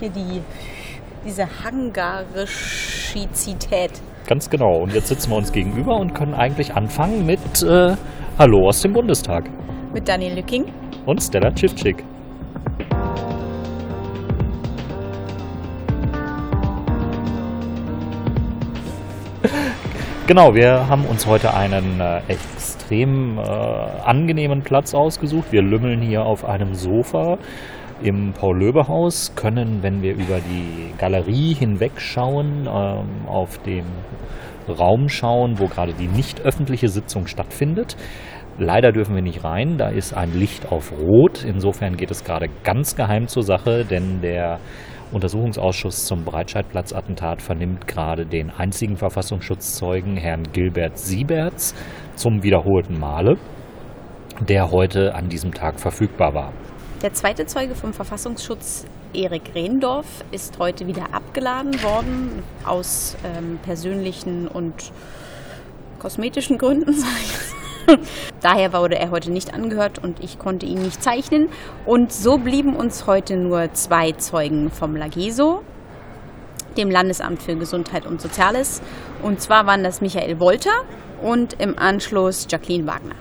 hier die, diese Hangarischizität. Ganz genau. Und jetzt sitzen wir uns gegenüber und können eigentlich anfangen mit äh, Hallo aus dem Bundestag. Mit Daniel Lücking. Und Stella Chivchik. Genau, wir haben uns heute einen äh, extrem äh, angenehmen Platz ausgesucht. Wir lümmeln hier auf einem Sofa im Paul-Löbe-Haus, können, wenn wir über die Galerie hinwegschauen, ähm, auf den Raum schauen, wo gerade die nicht öffentliche Sitzung stattfindet. Leider dürfen wir nicht rein, da ist ein Licht auf Rot. Insofern geht es gerade ganz geheim zur Sache, denn der Untersuchungsausschuss zum Breitscheidplatz-Attentat vernimmt gerade den einzigen Verfassungsschutzzeugen, Herrn Gilbert Sieberts, zum wiederholten Male, der heute an diesem Tag verfügbar war. Der zweite Zeuge vom Verfassungsschutz, Erik Rehndorf, ist heute wieder abgeladen worden aus ähm, persönlichen und kosmetischen Gründen, sage ich Daher wurde er heute nicht angehört und ich konnte ihn nicht zeichnen. Und so blieben uns heute nur zwei Zeugen vom Lageso, dem Landesamt für Gesundheit und Soziales. Und zwar waren das Michael Wolter und im Anschluss Jacqueline Wagner.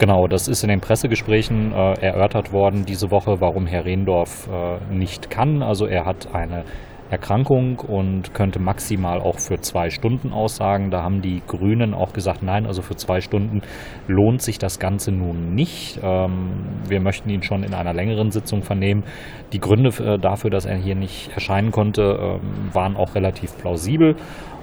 Genau, das ist in den Pressegesprächen äh, erörtert worden diese Woche, warum Herr Rehndorf äh, nicht kann. Also er hat eine Erkrankung und könnte maximal auch für zwei Stunden aussagen. Da haben die Grünen auch gesagt, nein, also für zwei Stunden lohnt sich das Ganze nun nicht. Ähm, wir möchten ihn schon in einer längeren Sitzung vernehmen. Die Gründe äh, dafür, dass er hier nicht erscheinen konnte, ähm, waren auch relativ plausibel.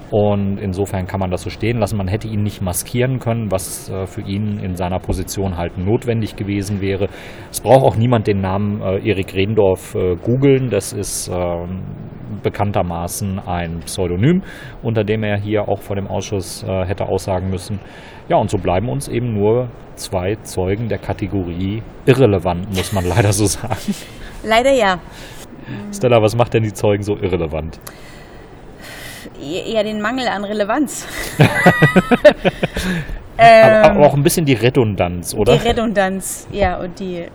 Und insofern kann man das so stehen lassen. Man hätte ihn nicht maskieren können, was äh, für ihn in seiner Position halt notwendig gewesen wäre. Es braucht auch niemand den Namen äh, Erik Rehndorf äh, googeln. Das ist ähm, bekanntermaßen ein Pseudonym, unter dem er hier auch vor dem Ausschuss hätte aussagen müssen. Ja, und so bleiben uns eben nur zwei Zeugen der Kategorie irrelevant, muss man leider so sagen. Leider ja. Stella, was macht denn die Zeugen so irrelevant? Eher den Mangel an Relevanz. ähm, aber, auch ein bisschen die Redundanz, oder? Die Redundanz, ja, und die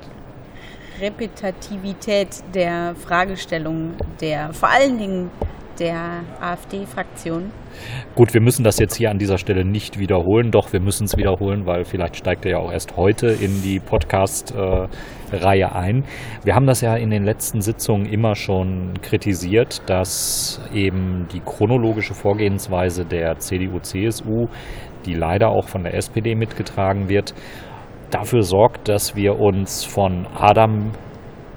Repetitivität der Fragestellung der, vor allen Dingen der AfD-Fraktion. Gut, wir müssen das jetzt hier an dieser Stelle nicht wiederholen, doch wir müssen es wiederholen, weil vielleicht steigt er ja auch erst heute in die Podcast-Reihe ein. Wir haben das ja in den letzten Sitzungen immer schon kritisiert, dass eben die chronologische Vorgehensweise der CDU-CSU, die leider auch von der SPD mitgetragen wird, dafür sorgt, dass wir uns von Adam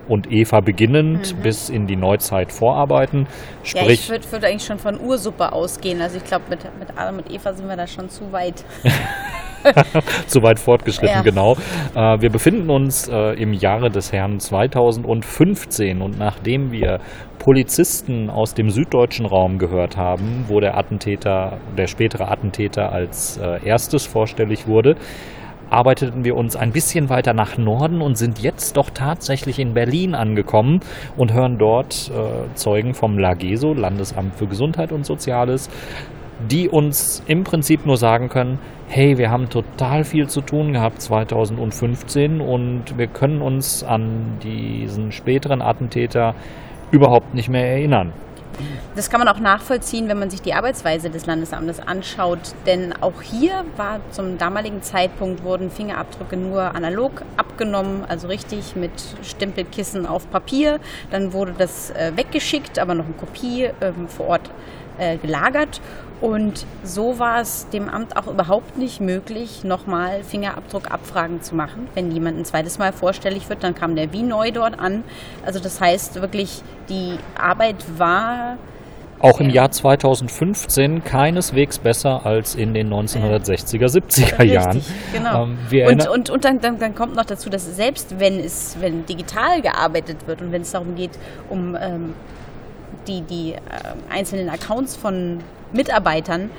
und Eva beginnend mhm. bis in die Neuzeit vorarbeiten. Sprich, ja, ich würde würd eigentlich schon von Ursuppe ausgehen. Also ich glaube, mit, mit Adam und Eva sind wir da schon zu weit. zu weit fortgeschritten, ja. genau. Äh, wir befinden uns äh, im Jahre des Herrn 2015 und nachdem wir Polizisten aus dem süddeutschen Raum gehört haben, wo der Attentäter, der spätere Attentäter als äh, erstes vorstellig wurde, arbeiteten wir uns ein bisschen weiter nach Norden und sind jetzt doch tatsächlich in Berlin angekommen und hören dort äh, Zeugen vom LAGESO, Landesamt für Gesundheit und Soziales, die uns im Prinzip nur sagen können, hey, wir haben total viel zu tun gehabt 2015 und wir können uns an diesen späteren Attentäter überhaupt nicht mehr erinnern. Das kann man auch nachvollziehen, wenn man sich die Arbeitsweise des Landesamtes anschaut. Denn auch hier war zum damaligen Zeitpunkt wurden Fingerabdrücke nur analog abgenommen, also richtig mit Stempelkissen auf Papier. Dann wurde das äh, weggeschickt, aber noch eine Kopie ähm, vor Ort äh, gelagert. Und so war es dem Amt auch überhaupt nicht möglich, nochmal Fingerabdruckabfragen zu machen. Wenn jemand ein zweites Mal vorstellig wird, dann kam der wie neu dort an. Also das heißt wirklich, die Arbeit war auch im Jahr 2015 keineswegs besser als in den 1960er, 70er Jahren. Richtig, genau. Ähm, und und, und dann, dann, dann, kommt noch dazu, dass selbst wenn es, wenn digital gearbeitet wird und wenn es darum geht, um ähm, die, die äh, einzelnen Accounts von Mitarbeitern,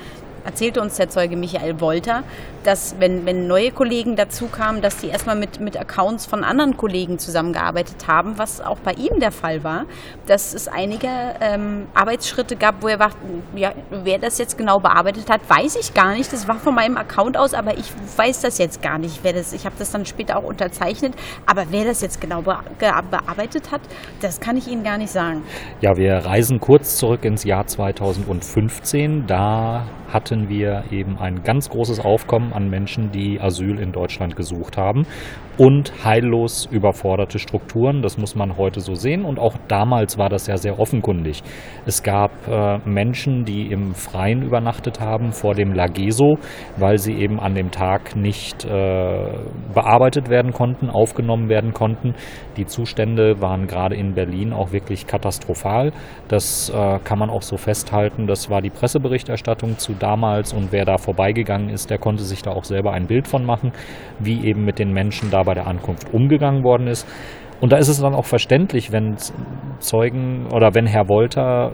erzählte uns der Zeuge Michael Wolter, dass wenn, wenn neue Kollegen dazu kamen, dass die erstmal mit, mit Accounts von anderen Kollegen zusammengearbeitet haben, was auch bei ihm der Fall war, dass es einige ähm, Arbeitsschritte gab, wo er war, ja, wer das jetzt genau bearbeitet hat, weiß ich gar nicht. Das war von meinem Account aus, aber ich weiß das jetzt gar nicht. Wer das, ich habe das dann später auch unterzeichnet, aber wer das jetzt genau bearbeitet hat, das kann ich Ihnen gar nicht sagen. Ja, wir reisen kurz zurück ins Jahr 2015. Da hatten wir eben ein ganz großes Aufkommen an Menschen, die Asyl in Deutschland gesucht haben und heillos überforderte Strukturen. Das muss man heute so sehen. Und auch damals war das ja sehr offenkundig. Es gab äh, Menschen, die im Freien übernachtet haben vor dem Lageso, weil sie eben an dem Tag nicht äh, bearbeitet werden konnten, aufgenommen werden konnten. Die Zustände waren gerade in Berlin auch wirklich katastrophal. Das äh, kann man auch so festhalten. Das war die Presseberichterstattung zu damals und wer da vorbeigegangen ist, der konnte sich da auch selber ein Bild von machen, wie eben mit den Menschen da bei der Ankunft umgegangen worden ist. Und da ist es dann auch verständlich, wenn Zeugen oder wenn Herr Wolter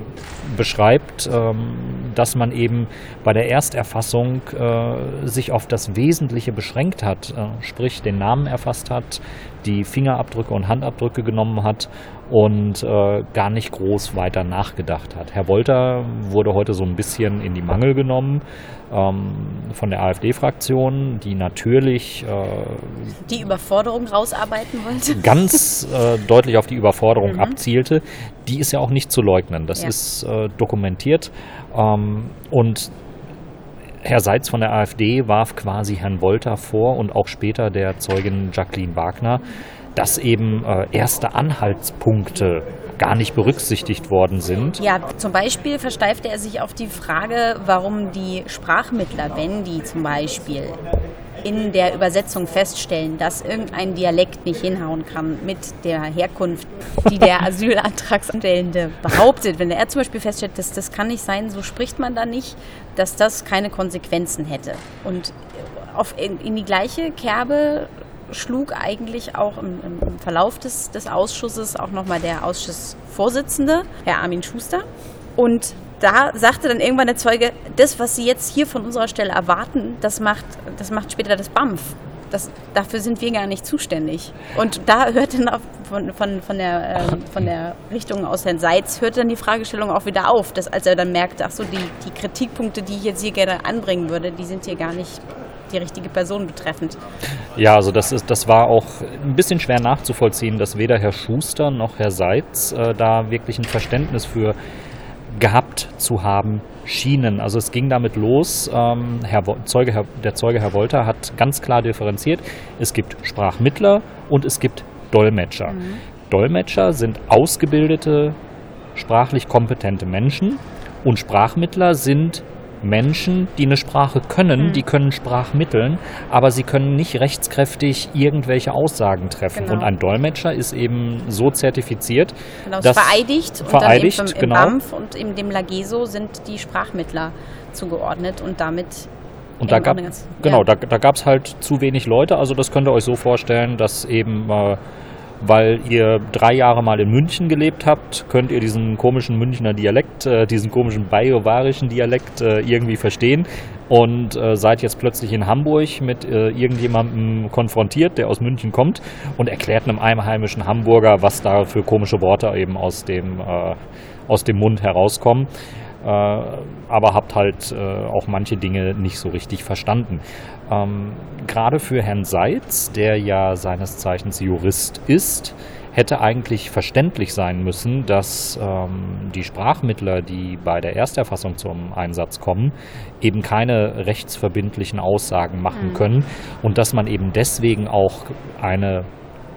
beschreibt, ähm, dass man eben bei der Ersterfassung äh, sich auf das Wesentliche beschränkt hat, äh, sprich den Namen erfasst hat, die Fingerabdrücke und Handabdrücke genommen hat und äh, gar nicht groß weiter nachgedacht hat. Herr Wolter wurde heute so ein bisschen in die Mangel genommen ähm, von der AfD-Fraktion, die natürlich äh, die Überforderung rausarbeiten wollte. Ganz äh, deutlich auf die Überforderung mhm. abzielte. Die ist ja auch nicht zu leugnen. Das ja. ist äh, dokumentiert. Ähm, und Herr Seitz von der AfD warf quasi Herrn Wolter vor und auch später der Zeugin Jacqueline Wagner, dass eben äh, erste Anhaltspunkte gar nicht berücksichtigt worden sind. Ja, zum Beispiel versteifte er sich auf die Frage, warum die Sprachmittler, wenn die zum Beispiel in der Übersetzung feststellen, dass irgendein Dialekt nicht hinhauen kann mit der Herkunft, die der Asylantragstellende behauptet. Wenn er zum Beispiel feststellt, dass das kann nicht sein, so spricht man da nicht, dass das keine Konsequenzen hätte. Und auf, in, in die gleiche Kerbe schlug eigentlich auch im, im Verlauf des, des Ausschusses auch nochmal der Ausschussvorsitzende, Herr Armin Schuster. Und da sagte dann irgendwann der Zeuge, das, was Sie jetzt hier von unserer Stelle erwarten, das macht, das macht später das BAMF. Das, dafür sind wir gar nicht zuständig. Und da hört dann von, von, von, der, äh, von der Richtung aus Herrn Seitz, hört dann die Fragestellung auch wieder auf, dass als er dann merkte, ach so, die, die Kritikpunkte, die ich jetzt hier gerne anbringen würde, die sind hier gar nicht die richtige Person betreffend. Ja, also das, ist, das war auch ein bisschen schwer nachzuvollziehen, dass weder Herr Schuster noch Herr Seitz äh, da wirklich ein Verständnis für gehabt zu haben schienen. Also es ging damit los, ähm, Herr Zeuge, Herr, der Zeuge Herr Wolter hat ganz klar differenziert, es gibt Sprachmittler und es gibt Dolmetscher. Mhm. Dolmetscher sind ausgebildete, sprachlich kompetente Menschen und Sprachmittler sind Menschen, die eine Sprache können, mhm. die können Sprachmitteln, aber sie können nicht rechtskräftig irgendwelche Aussagen treffen. Genau. Und ein Dolmetscher ist eben so zertifiziert, genau, dass vereidigt, vereidigt und dann eben im, genau. BAMF und in dem Lageso sind die Sprachmittler zugeordnet und damit und da gab, genau, da, da gab es halt zu wenig Leute. Also das könnt ihr euch so vorstellen, dass eben äh, weil ihr drei Jahre mal in München gelebt habt, könnt ihr diesen komischen Münchner Dialekt, äh, diesen komischen bayovarischen Dialekt äh, irgendwie verstehen und äh, seid jetzt plötzlich in Hamburg mit äh, irgendjemandem konfrontiert, der aus München kommt und erklärt einem einheimischen Hamburger, was da für komische Worte eben aus dem, äh, aus dem Mund herauskommen. Äh, aber habt halt auch manche Dinge nicht so richtig verstanden. Ähm, gerade für Herrn Seitz, der ja seines Zeichens Jurist ist, hätte eigentlich verständlich sein müssen, dass ähm, die Sprachmittler, die bei der Ersterfassung zum Einsatz kommen, eben keine rechtsverbindlichen Aussagen machen mhm. können und dass man eben deswegen auch eine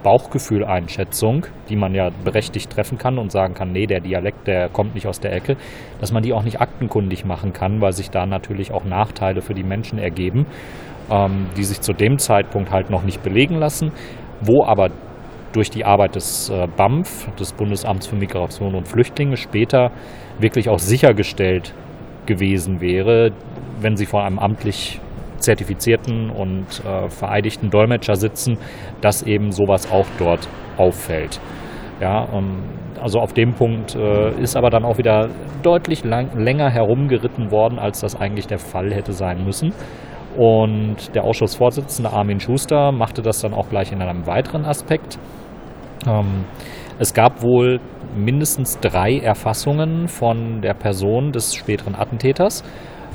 Bauchgefühleinschätzung, die man ja berechtigt treffen kann und sagen kann, nee, der Dialekt, der kommt nicht aus der Ecke, dass man die auch nicht aktenkundig machen kann, weil sich da natürlich auch Nachteile für die Menschen ergeben ähm, die sich zu dem Zeitpunkt halt noch nicht belegen lassen, wo aber durch die Arbeit des äh, BAMF, des Bundesamts für Migration und Flüchtlinge, später wirklich auch sichergestellt gewesen wäre, wenn sie vor einem amtlich zertifizierten und äh, vereidigten Dolmetscher sitzen, dass eben sowas auch dort auffällt. Ja, ähm, also auf dem Punkt äh, ist aber dann auch wieder deutlich lang, länger herumgeritten worden, als das eigentlich der Fall hätte sein müssen. Und der Ausschussvorsitzende Armin Schuster machte das dann auch gleich in einem weiteren Aspekt. Ähm, es gab wohl mindestens drei Erfassungen von der Person des späteren Attentäters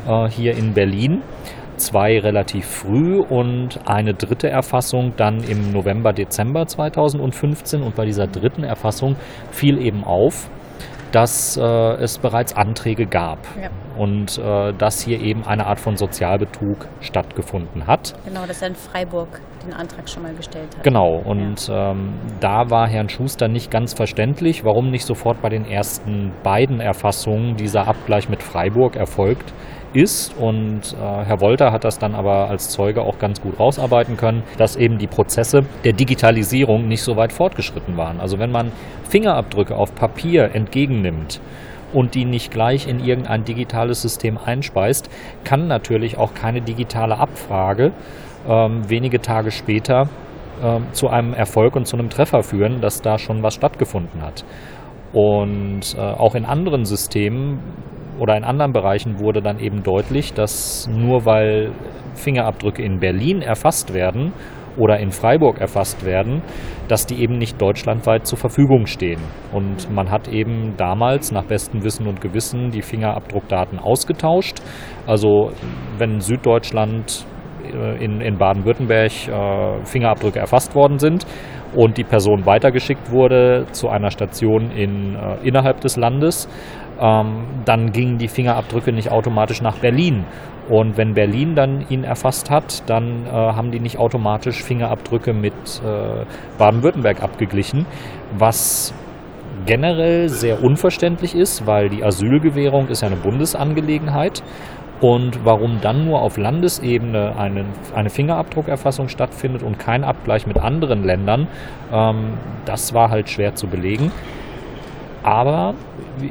äh, hier in Berlin. Zwei relativ früh und eine dritte Erfassung dann im November, Dezember 2015. Und bei dieser dritten Erfassung fiel eben auf, dass äh, es bereits Anträge gab ja. und äh, dass hier eben eine Art von Sozialbetrug stattgefunden hat. Genau, dass er in Freiburg den Antrag schon mal gestellt hat. Genau, und ja. ähm, da war Herrn Schuster nicht ganz verständlich, warum nicht sofort bei den ersten beiden Erfassungen dieser Abgleich mit Freiburg erfolgt ist. Und äh, Herr Wolter hat das dann aber als Zeuge auch ganz gut rausarbeiten können, dass eben die Prozesse der Digitalisierung nicht so weit fortgeschritten waren. Also wenn man Fingerabdrücke auf Papier entgegennimmt, und die nicht gleich in irgendein digitales System einspeist, kann natürlich auch keine digitale Abfrage ähm, wenige Tage später ähm, zu einem Erfolg und zu einem Treffer führen, dass da schon was stattgefunden hat. Und äh, auch in anderen Systemen oder in anderen Bereichen wurde dann eben deutlich, dass nur weil Fingerabdrücke in Berlin erfasst werden oder in Freiburg erfasst werden, dass die eben nicht deutschlandweit zur Verfügung stehen. Und man hat eben damals nach bestem Wissen und Gewissen die Fingerabdruckdaten ausgetauscht. Also wenn Süddeutschland in, in Baden-Württemberg äh, Fingerabdrücke erfasst worden sind und die Person weitergeschickt wurde zu einer Station in, äh, innerhalb des Landes, ähm, dann gingen die Fingerabdrücke nicht automatisch nach Berlin. Und wenn Berlin dann ihn erfasst hat, dann äh, haben die nicht automatisch Fingerabdrücke mit äh, Baden-Württemberg abgeglichen, was generell sehr unverständlich ist, weil die Asylgewährung ist ja eine Bundesangelegenheit. Und warum dann nur auf Landesebene eine, eine Fingerabdruckerfassung stattfindet und kein Abgleich mit anderen Ländern, ähm, das war halt schwer zu belegen. Aber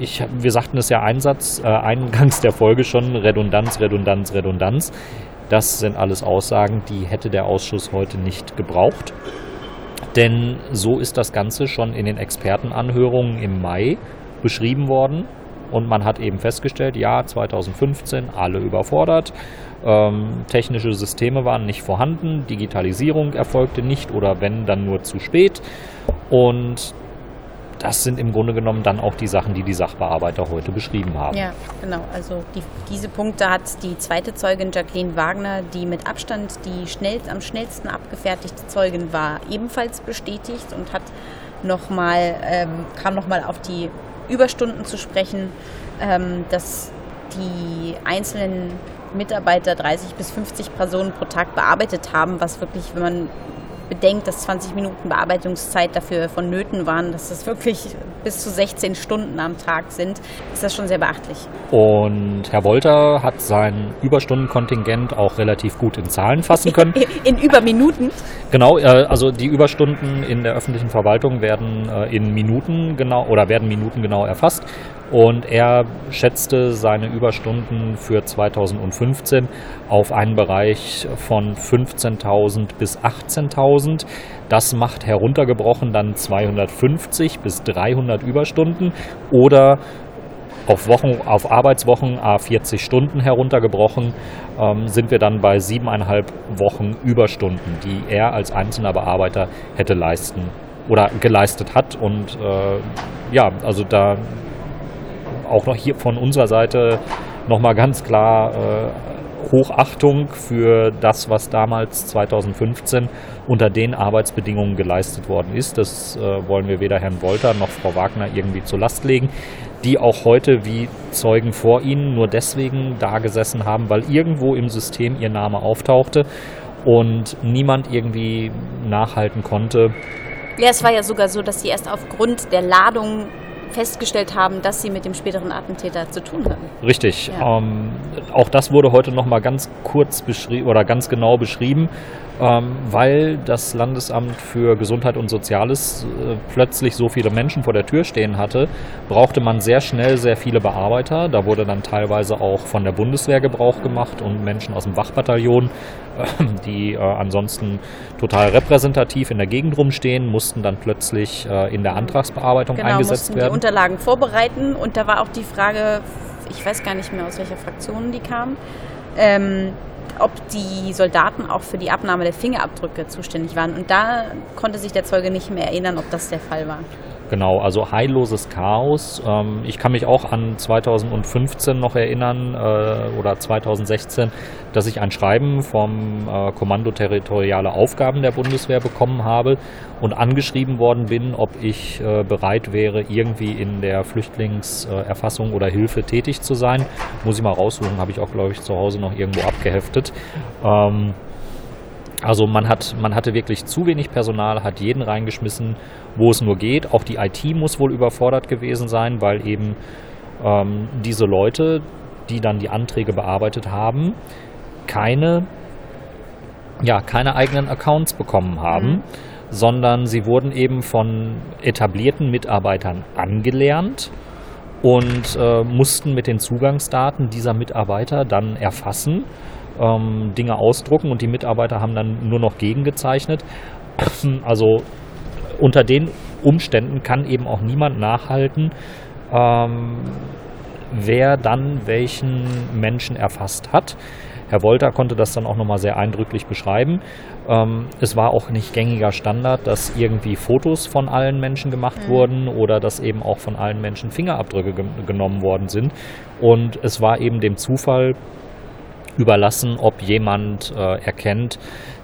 ich, wir sagten es ja Einsatz, äh, eingangs der Folge schon, Redundanz, Redundanz, Redundanz. Das sind alles Aussagen, die hätte der Ausschuss heute nicht gebraucht. Denn so ist das Ganze schon in den Expertenanhörungen im Mai beschrieben worden. Und man hat eben festgestellt, ja, 2015 alle überfordert. Ähm, technische Systeme waren nicht vorhanden, Digitalisierung erfolgte nicht oder wenn, dann nur zu spät. Und das sind im Grunde genommen dann auch die Sachen, die die Sachbearbeiter heute beschrieben haben. Ja, genau. Also die, diese Punkte hat die zweite Zeugin Jacqueline Wagner, die mit Abstand die schnell, am schnellsten abgefertigte Zeugin war, ebenfalls bestätigt und hat noch mal, ähm, kam nochmal auf die Überstunden zu sprechen, ähm, dass die einzelnen Mitarbeiter 30 bis 50 Personen pro Tag bearbeitet haben, was wirklich, wenn man bedenkt, dass 20 Minuten Bearbeitungszeit dafür vonnöten waren, dass das wirklich bis zu 16 Stunden am Tag sind, ist das schon sehr beachtlich. Und Herr Wolter hat sein Überstundenkontingent auch relativ gut in Zahlen fassen können. In, in Überminuten? Genau, äh, also die Überstunden in der öffentlichen Verwaltung werden äh, in Minuten genau oder werden Minuten genau erfasst. Und er schätzte seine Überstunden für 2015 auf einen Bereich von 15.000 bis 18.000. Das macht heruntergebrochen dann 250 bis 300 Überstunden oder auf, Wochen, auf Arbeitswochen a 40 Stunden heruntergebrochen, ähm, sind wir dann bei siebeneinhalb Wochen Überstunden, die er als einzelner Bearbeiter hätte leisten oder geleistet hat. Und äh, ja, also da auch noch hier von unserer Seite nochmal ganz klar äh, Hochachtung für das, was damals 2015 unter den Arbeitsbedingungen geleistet worden ist. Das äh, wollen wir weder Herrn Wolter noch Frau Wagner irgendwie zur Last legen, die auch heute wie Zeugen vor ihnen nur deswegen da gesessen haben, weil irgendwo im System ihr Name auftauchte und niemand irgendwie nachhalten konnte. Ja, es war ja sogar so, dass sie erst aufgrund der Ladung festgestellt haben, dass sie mit dem späteren Attentäter zu tun hatten. Richtig. Ja. Ähm, auch das wurde heute noch mal ganz kurz beschrieben oder ganz genau beschrieben. Ähm, weil das Landesamt für Gesundheit und Soziales äh, plötzlich so viele Menschen vor der Tür stehen hatte, brauchte man sehr schnell sehr viele Bearbeiter. Da wurde dann teilweise auch von der Bundeswehr Gebrauch gemacht und Menschen aus dem Wachbataillon, äh, die äh, ansonsten total repräsentativ in der Gegend rumstehen, mussten dann plötzlich äh, in der Antragsbearbeitung genau, eingesetzt mussten werden. die Unterlagen vorbereiten und da war auch die Frage, ich weiß gar nicht mehr, aus welcher Fraktion die kamen, ähm, ob die Soldaten auch für die Abnahme der Fingerabdrücke zuständig waren. Und da konnte sich der Zeuge nicht mehr erinnern, ob das der Fall war. Genau, also heilloses Chaos. Ähm, ich kann mich auch an 2015 noch erinnern äh, oder 2016, dass ich ein Schreiben vom äh, Kommando Territoriale Aufgaben der Bundeswehr bekommen habe und angeschrieben worden bin, ob ich äh, bereit wäre, irgendwie in der Flüchtlingserfassung oder Hilfe tätig zu sein. Muss ich mal raussuchen, habe ich auch, glaube ich, zu Hause noch irgendwo abgeheftet. Ähm, also man hat, man hatte wirklich zu wenig Personal, hat jeden reingeschmissen, wo es nur geht. Auch die IT muss wohl überfordert gewesen sein, weil eben ähm, diese Leute, die dann die Anträge bearbeitet haben, keine, ja, keine eigenen Accounts bekommen haben, mhm. sondern sie wurden eben von etablierten Mitarbeitern angelernt und äh, mussten mit den Zugangsdaten dieser Mitarbeiter dann erfassen ähm, Dinge ausdrucken und die Mitarbeiter haben dann nur noch gegengezeichnet. Also unter den Umständen kann eben auch niemand nachhalten, ähm, wer dann welchen Menschen erfasst hat. Herr Wolter konnte das dann auch nochmal sehr eindrücklich beschreiben. Ähm, es war auch nicht gängiger Standard, dass irgendwie Fotos von allen Menschen gemacht mhm. wurden oder dass eben auch von allen Menschen Fingerabdrücke ge genommen worden sind. Und es war eben dem Zufall überlassen, ob jemand äh, erkennt,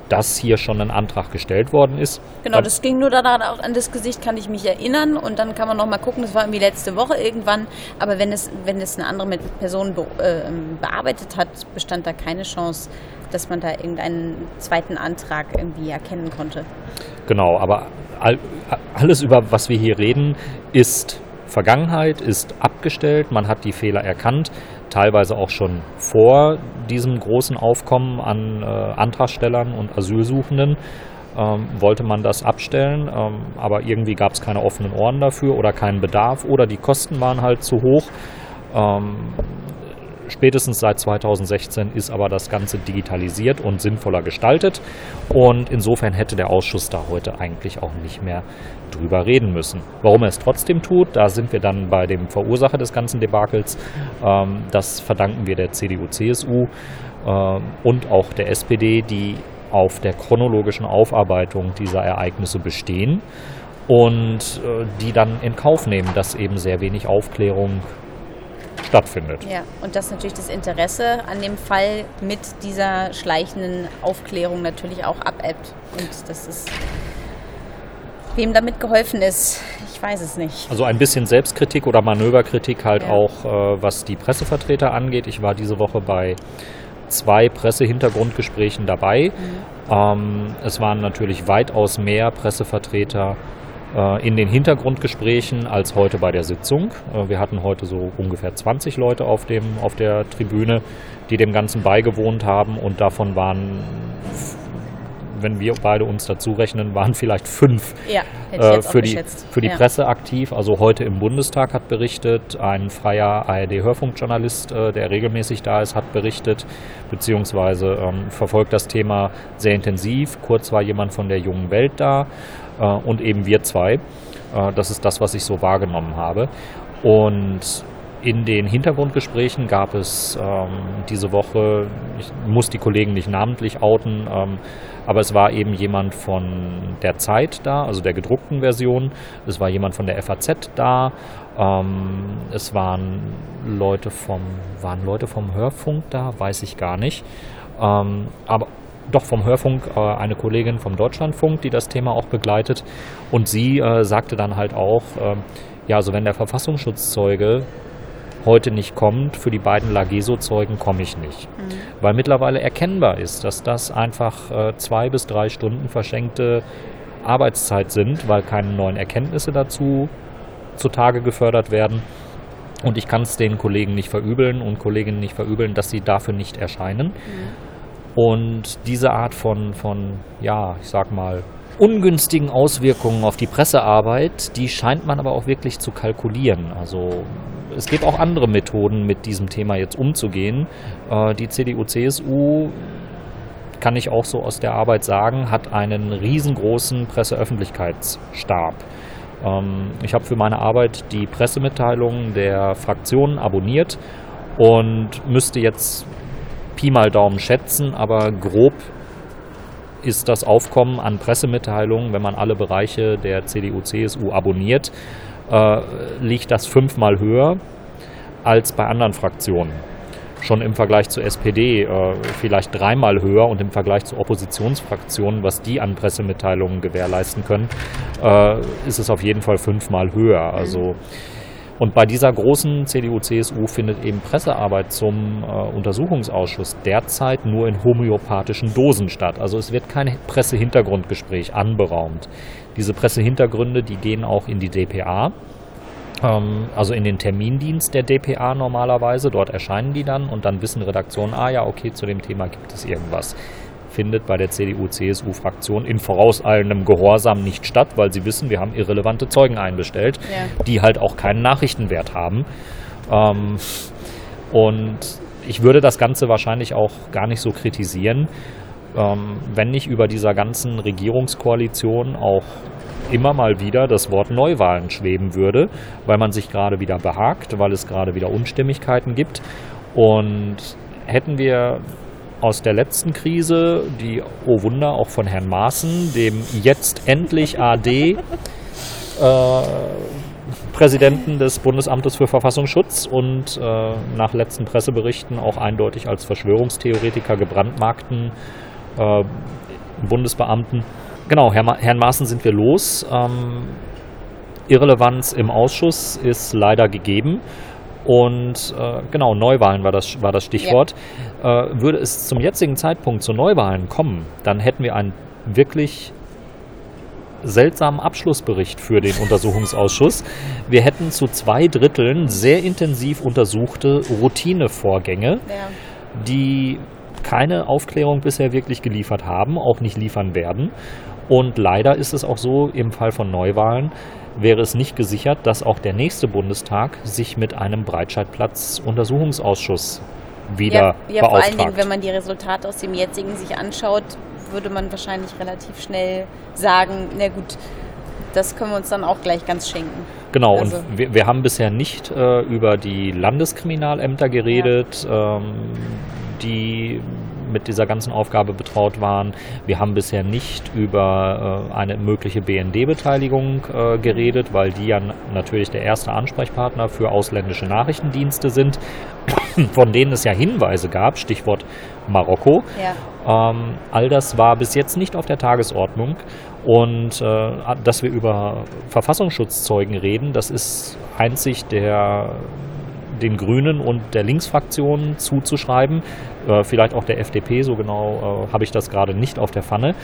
dass hier schon ein Antrag gestellt worden ist. Genau, das ging nur daran, auch an das Gesicht kann ich mich erinnern und dann kann man noch mal gucken, das war irgendwie letzte Woche irgendwann, aber wenn es, wenn es eine andere Person be, äh, bearbeitet hat, bestand da keine Chance, dass man da irgendeinen zweiten Antrag irgendwie erkennen konnte. Genau, aber all, alles, über was wir hier reden, ist Vergangenheit, ist abgestellt, man hat die Fehler erkannt teilweise auch schon vor diesem großen Aufkommen an äh, Antragstellern und Asylsuchenden ähm, wollte man das abstellen, ähm, aber irgendwie gab es keine offenen Ohren dafür oder keinen Bedarf oder die Kosten waren halt zu hoch. Ähm, spätestens seit 2016 ist aber das Ganze digitalisiert und sinnvoller gestaltet. Und insofern hätte der Ausschuss da heute eigentlich auch nicht mehr drüber reden müssen. Warum er es trotzdem tut, da sind wir dann bei dem Verursacher des ganzen Debakels. Ähm, das verdanken wir der CDU-CSU äh, und auch der SPD, die auf der chronologischen Aufarbeitung dieser Ereignisse bestehen und äh, die dann in Kauf nehmen, dass eben sehr wenig Aufklärung stattfindet. Ja, und dass natürlich das Interesse an dem Fall mit dieser schleichenden Aufklärung natürlich auch abebbt. Und das ist, wem damit geholfen ist, ich weiß es nicht. Also ein bisschen Selbstkritik oder Manöverkritik halt ja. auch, äh, was die Pressevertreter angeht. Ich war diese Woche bei zwei Pressehintergrundgesprächen dabei. Mhm. Ähm, es waren natürlich weitaus mehr Pressevertreter in den Hintergrundgesprächen als heute bei der Sitzung. Äh, wir hatten heute so ungefähr 20 Leute auf, dem, auf der Tribüne, die dem Ganzen beigewohnt haben und davon waren wenn wir beide uns dazu rechnen, waren vielleicht fünf ja, äh, für, die, für die ja. Presse aktiv. Also heute im Bundestag hat berichtet, ein freier ARD-Hörfunkjournalist, äh, der regelmäßig da ist, hat berichtet, beziehungsweise ähm, verfolgt das Thema sehr intensiv. Kurz war jemand von der jungen Welt da. Äh, und eben wir zwei. Äh, das ist das, was ich so wahrgenommen habe. Und in den Hintergrundgesprächen gab es ähm, diese Woche, ich muss die Kollegen nicht namentlich outen, ähm, aber es war eben jemand von der Zeit da, also der gedruckten Version. Es war jemand von der FAZ da. Ähm, es waren Leute vom, waren Leute vom Hörfunk da, weiß ich gar nicht. Ähm, aber doch vom Hörfunk äh, eine Kollegin vom Deutschlandfunk, die das Thema auch begleitet. Und sie äh, sagte dann halt auch, äh, ja, also wenn der Verfassungsschutzzeuge heute nicht kommt, für die beiden Lageso-Zeugen komme ich nicht. Mhm. Weil mittlerweile erkennbar ist, dass das einfach äh, zwei bis drei Stunden verschenkte Arbeitszeit sind, weil keine neuen Erkenntnisse dazu zutage gefördert werden. Und ich kann es den Kollegen nicht verübeln und Kolleginnen nicht verübeln, dass sie dafür nicht erscheinen. Mhm. Und diese Art von, von, ja, ich sag mal, ungünstigen Auswirkungen auf die Pressearbeit, die scheint man aber auch wirklich zu kalkulieren. Also es gibt auch andere Methoden, mit diesem Thema jetzt umzugehen. Äh, die CDU, CSU kann ich auch so aus der Arbeit sagen, hat einen riesengroßen Presseöffentlichkeitsstab. Ähm, ich habe für meine Arbeit die Pressemitteilungen der Fraktionen abonniert und müsste jetzt Pi mal Daumen schätzen, aber grob ist das Aufkommen an Pressemitteilungen, wenn man alle Bereiche der CDU, CSU abonniert, äh, liegt das fünfmal höher als bei anderen Fraktionen. Schon im Vergleich zur SPD äh, vielleicht dreimal höher und im Vergleich zu Oppositionsfraktionen, was die an Pressemitteilungen gewährleisten können, äh, ist es auf jeden Fall fünfmal höher. Also und bei dieser großen CDU-CSU findet eben Pressearbeit zum äh, Untersuchungsausschuss derzeit nur in homöopathischen Dosen statt. Also es wird kein Pressehintergrundgespräch anberaumt. Diese Pressehintergründe, die gehen auch in die DPA, ähm, also in den Termindienst der DPA normalerweise. Dort erscheinen die dann und dann wissen Redaktionen, ah ja, okay, zu dem Thema gibt es irgendwas findet bei der CDU-CSU-Fraktion in vorauseilendem Gehorsam nicht statt, weil sie wissen, wir haben irrelevante Zeugen einbestellt, ja. die halt auch keinen Nachrichtenwert haben. Ähm, und ich würde das Ganze wahrscheinlich auch gar nicht so kritisieren, ähm, wenn nicht über dieser ganzen Regierungskoalition auch immer mal wieder das Wort Neuwahlen schweben würde, weil man sich gerade wieder behagt, weil es gerade wieder Unstimmigkeiten gibt. Und hätten wir aus der letzten Krise, die, oh Wunder, auch von Herrn Maaßen, dem jetzt endlich AD, äh, Präsidenten des Bundesamtes für Verfassungsschutz und äh, nach letzten Presseberichten auch eindeutig als Verschwörungstheoretiker gebrandmarkten äh, Bundesbeamten. Genau, Herr Ma Herrn Maaßen sind wir los. Ähm, Irrelevanz im Ausschuss ist leider gegeben. Und äh, genau, Neuwahlen war das, war das Stichwort. Ja. Äh, würde es zum jetzigen Zeitpunkt zu Neuwahlen kommen, dann hätten wir einen wirklich seltsamen Abschlussbericht für den Untersuchungsausschuss. Wir hätten zu zwei Dritteln sehr intensiv untersuchte Routinevorgänge, ja. die keine Aufklärung bisher wirklich geliefert haben, auch nicht liefern werden. Und leider ist es auch so im Fall von Neuwahlen, wäre es nicht gesichert, dass auch der nächste Bundestag sich mit einem Breitscheidplatz-Untersuchungsausschuss wieder ja, ja, beauftragt. Vor allen Dingen, wenn man die Resultate aus dem jetzigen sich anschaut, würde man wahrscheinlich relativ schnell sagen, na gut, das können wir uns dann auch gleich ganz schenken. Genau, also. und wir, wir, haben bisher nicht äh, über die Landeskriminalämter geredet, ja. ähm, die mit dieser ganzen Aufgabe betraut waren. Wir haben bisher nicht über äh, eine mögliche BND-Beteiligung äh, geredet, weil die ja natürlich der erste Ansprechpartner für ausländische Nachrichtendienste sind, von denen es ja Hinweise gab, Stichwort Marokko. Ja. Ähm, all das war bis jetzt nicht auf der Tagesordnung. Und äh, dass wir über Verfassungsschutzzeugen reden, das ist einzig der den Grünen und der Linksfraktion zuzuschreiben. Äh, vielleicht auch der FDP, so genau äh, habe ich das gerade nicht auf der Pfanne.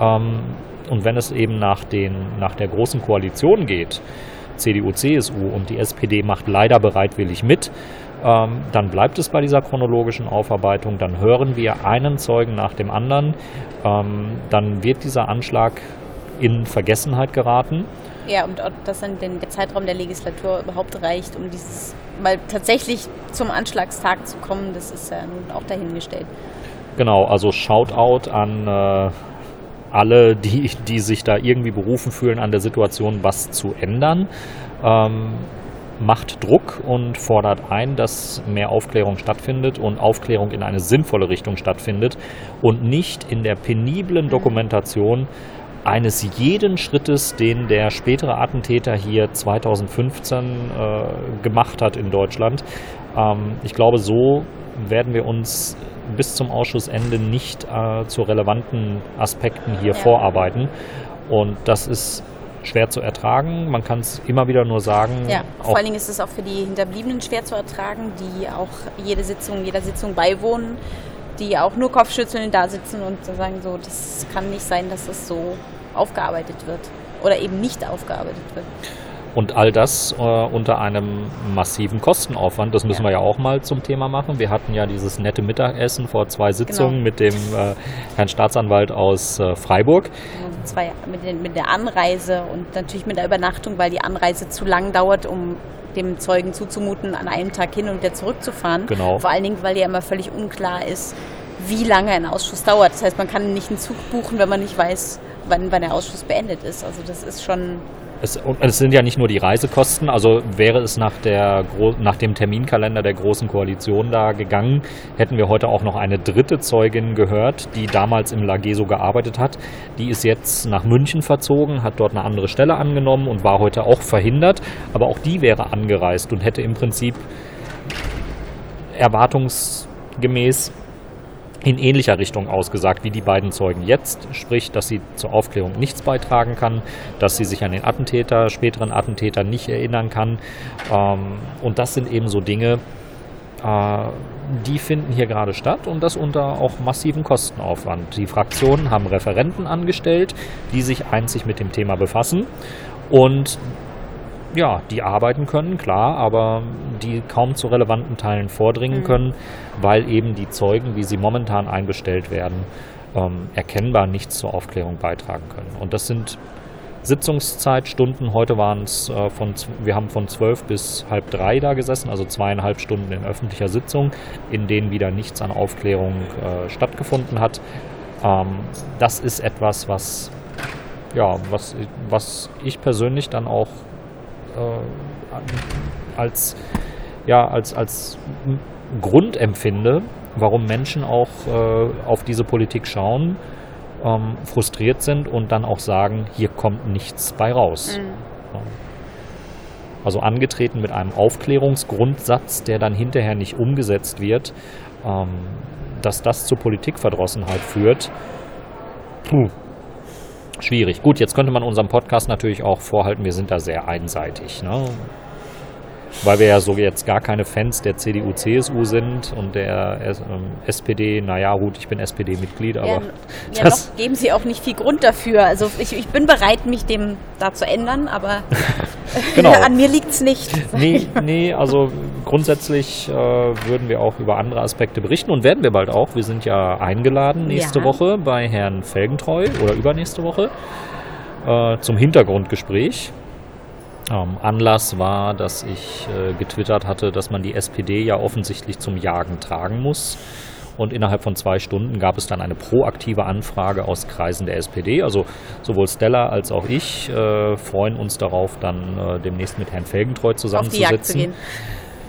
Ähm, und wenn es eben nach, den, nach der großen Koalition geht, CDU, CSU und die SPD macht leider bereitwillig mit, ähm, dann bleibt es bei dieser chronologischen Aufarbeitung, dann hören wir einen Zeugen nach dem anderen, ähm, dann wird dieser Anschlag in Vergessenheit geraten. Ja, und ob das dann den Zeitraum der Legislatur überhaupt reicht, um dieses mal tatsächlich zum Anschlagstag zu kommen, das ist ja nun auch dahingestellt. Genau, also Shoutout an äh, alle, die, die sich da irgendwie berufen fühlen, an der Situation was zu ändern. Ähm, macht Druck und fordert ein, dass mehr Aufklärung stattfindet und Aufklärung in eine sinnvolle Richtung stattfindet und nicht in der peniblen Dokumentation eines jeden Schrittes, den der spätere Attentäter hier 2015 äh, gemacht hat in Deutschland. Ähm, ich glaube, so werden wir uns bis zum Ausschussende nicht äh, zu relevanten Aspekten hier ja. vorarbeiten. Und das ist schwer zu ertragen. Man kann es immer wieder nur sagen. Ja, vor allen Dingen ist es auch für die Hinterbliebenen schwer zu ertragen, die auch jede Sitzung, jeder Sitzung beiwohnen, die auch nur Kopfschütteln da sitzen und sagen so, das kann nicht sein, dass das so aufgearbeitet wird oder eben nicht aufgearbeitet wird. Und all das äh, unter einem massiven Kostenaufwand. Das müssen ja. wir ja auch mal zum Thema machen. Wir hatten ja dieses nette Mittagessen vor zwei Sitzungen genau. mit dem äh, Herrn Staatsanwalt aus äh, Freiburg. Zwei, mit, den, mit der Anreise und natürlich mit der Übernachtung, weil die Anreise zu lang dauert, um dem Zeugen zuzumuten, an einem Tag hin und wieder zurückzufahren. Genau. Vor allen Dingen, weil ja immer völlig unklar ist, wie lange ein Ausschuss dauert. Das heißt, man kann nicht einen Zug buchen, wenn man nicht weiß, wann, wann der Ausschuss beendet ist. Also das ist schon es, es, sind ja nicht nur die Reisekosten, also wäre es nach, der, nach dem Terminkalender der Großen Koalition da gegangen, hätten wir heute auch noch eine dritte Zeugin gehört, die damals im Lageso gearbeitet hat. Die ist jetzt nach München verzogen, hat dort eine andere Stelle angenommen und war heute auch verhindert. Aber auch die wäre angereist und hätte im Prinzip erwartungsgemäß in ähnlicher Richtung ausgesagt wie die beiden Zeugen jetzt, sprich, dass sie zur Aufklärung nichts beitragen kann, dass sie sich an den Attentäter, späteren Attentäter nicht erinnern kann. Ähm, und das sind eben so Dinge, äh, die finden hier gerade statt und das unter auch massiven Kostenaufwand. Die Fraktionen haben Referenten angestellt, die sich einzig mit dem Thema befassen und ja, die arbeiten können, klar, aber die kaum zu relevanten Teilen vordringen mhm. können, weil eben die Zeugen, wie sie momentan eingestellt werden, ähm, erkennbar nichts zur Aufklärung beitragen können. Und das sind Sitzungszeitstunden. Heute waren es äh, von, wir haben von zwölf bis halb drei da gesessen, also zweieinhalb Stunden in öffentlicher Sitzung, in denen wieder nichts an Aufklärung äh, stattgefunden hat. Ähm, das ist etwas, was, ja, was, was ich persönlich dann auch äh, als, ja, als, als Grund empfinde, warum Menschen auch äh, auf diese Politik schauen, ähm, frustriert sind und dann auch sagen, hier kommt nichts bei raus. Mhm. Also angetreten mit einem Aufklärungsgrundsatz, der dann hinterher nicht umgesetzt wird, ähm, dass das zur Politikverdrossenheit führt. Puh, schwierig. Gut, jetzt könnte man unserem Podcast natürlich auch vorhalten, wir sind da sehr einseitig. Ne? Weil wir ja so jetzt gar keine Fans der CDU, CSU sind und der ähm, SPD, naja, gut, ich bin SPD-Mitglied, aber. Ja, ja noch geben Sie auch nicht viel Grund dafür. Also ich, ich bin bereit, mich dem da zu ändern, aber genau. an mir liegt es nicht. Nee, nee, also grundsätzlich äh, würden wir auch über andere Aspekte berichten und werden wir bald auch. Wir sind ja eingeladen nächste ja. Woche bei Herrn Felgentreu oder übernächste Woche äh, zum Hintergrundgespräch. Ähm, Anlass war, dass ich äh, getwittert hatte, dass man die SPD ja offensichtlich zum Jagen tragen muss. Und innerhalb von zwei Stunden gab es dann eine proaktive Anfrage aus Kreisen der SPD. Also sowohl Stella als auch ich äh, freuen uns darauf, dann äh, demnächst mit Herrn Felgentreu zusammenzusitzen. Zu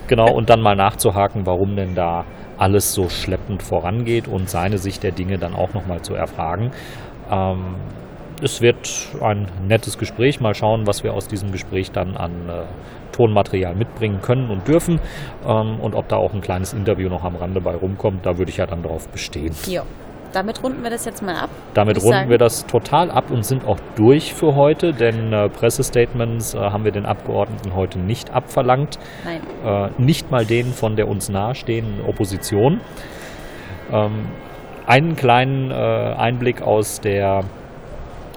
genau, und dann mal nachzuhaken, warum denn da alles so schleppend vorangeht und seine Sicht der Dinge dann auch nochmal zu erfragen. Ähm, es wird ein nettes Gespräch. Mal schauen, was wir aus diesem Gespräch dann an äh, Tonmaterial mitbringen können und dürfen. Ähm, und ob da auch ein kleines Interview noch am Rande bei rumkommt, da würde ich ja dann darauf bestehen. Ja. Damit runden wir das jetzt mal ab. Damit runden sagen. wir das total ab und sind auch durch für heute, denn äh, Pressestatements äh, haben wir den Abgeordneten heute nicht abverlangt. Nein. Äh, nicht mal denen von der uns nahestehenden Opposition. Ähm, einen kleinen äh, Einblick aus der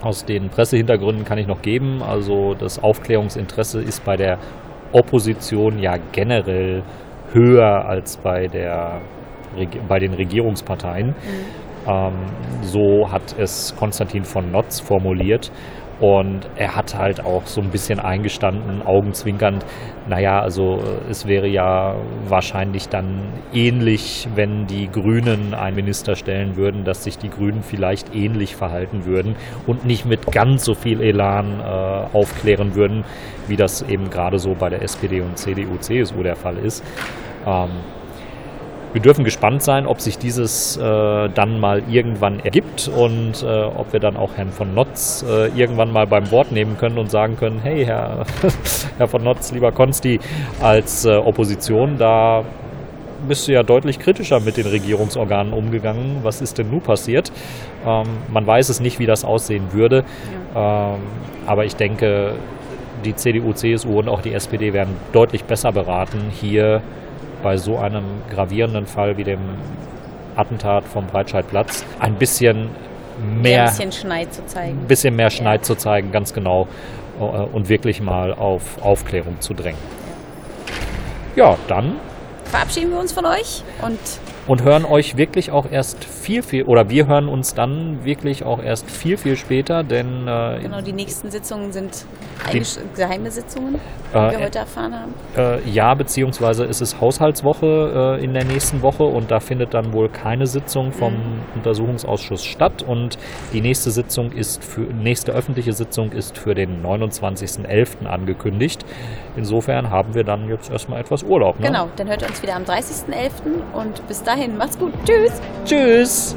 aus den Pressehintergründen kann ich noch geben. Also das Aufklärungsinteresse ist bei der Opposition ja generell höher als bei, der, bei den Regierungsparteien. Mhm. Ähm, so hat es Konstantin von Notz formuliert. Und er hat halt auch so ein bisschen eingestanden, augenzwinkernd, naja, also äh, es wäre ja wahrscheinlich dann ähnlich, wenn die Grünen einen Minister stellen würden, dass sich die Grünen vielleicht ähnlich verhalten würden und nicht mit ganz so viel Elan äh, aufklären würden, wie das eben gerade so bei der SPD und CDU, CSU der Fall ist. Ähm, wir dürfen gespannt sein, ob sich dieses äh, dann mal irgendwann ergibt und äh, ob wir dann auch Herrn von Notz äh, irgendwann mal beim Wort nehmen können und sagen können, hey Herr, Herr von Notz, lieber Konsti, als äh, Opposition, da bist du ja deutlich kritischer mit den Regierungsorganen umgegangen. Was ist denn nun passiert? Ähm, man weiß es nicht, wie das aussehen würde, ja. ähm, aber ich denke, die CDU, CSU und auch die SPD werden deutlich besser beraten, hier bei so einem gravierenden Fall wie dem Attentat vom Breitscheidplatz ein bisschen mehr, ein bisschen Schneid zu zeigen. Ein bisschen mehr Schneid ja. zu zeigen, ganz genau. äh, und wirklich mal auf Aufklärung zu drängen. Ja, dann verabschieden wir uns von euch und und hören euch wirklich auch erst viel, viel, oder wir hören uns dann wirklich auch erst viel, viel später, denn. Äh, genau, die nächsten Sitzungen sind geheime Sitzungen, die äh, wir heute erfahren haben. Äh, ja, beziehungsweise ist es Haushaltswoche äh, in der nächsten Woche und da findet dann wohl keine Sitzung vom mhm. Untersuchungsausschuss statt und die nächste Sitzung ist für, nächste öffentliche Sitzung ist für den 29.11. angekündigt. Insofern haben wir dann jetzt erstmal etwas Urlaub. Ne? Genau, dann hört ihr uns wieder am 30.11. und bis dahin, macht's gut. Tschüss. Tschüss.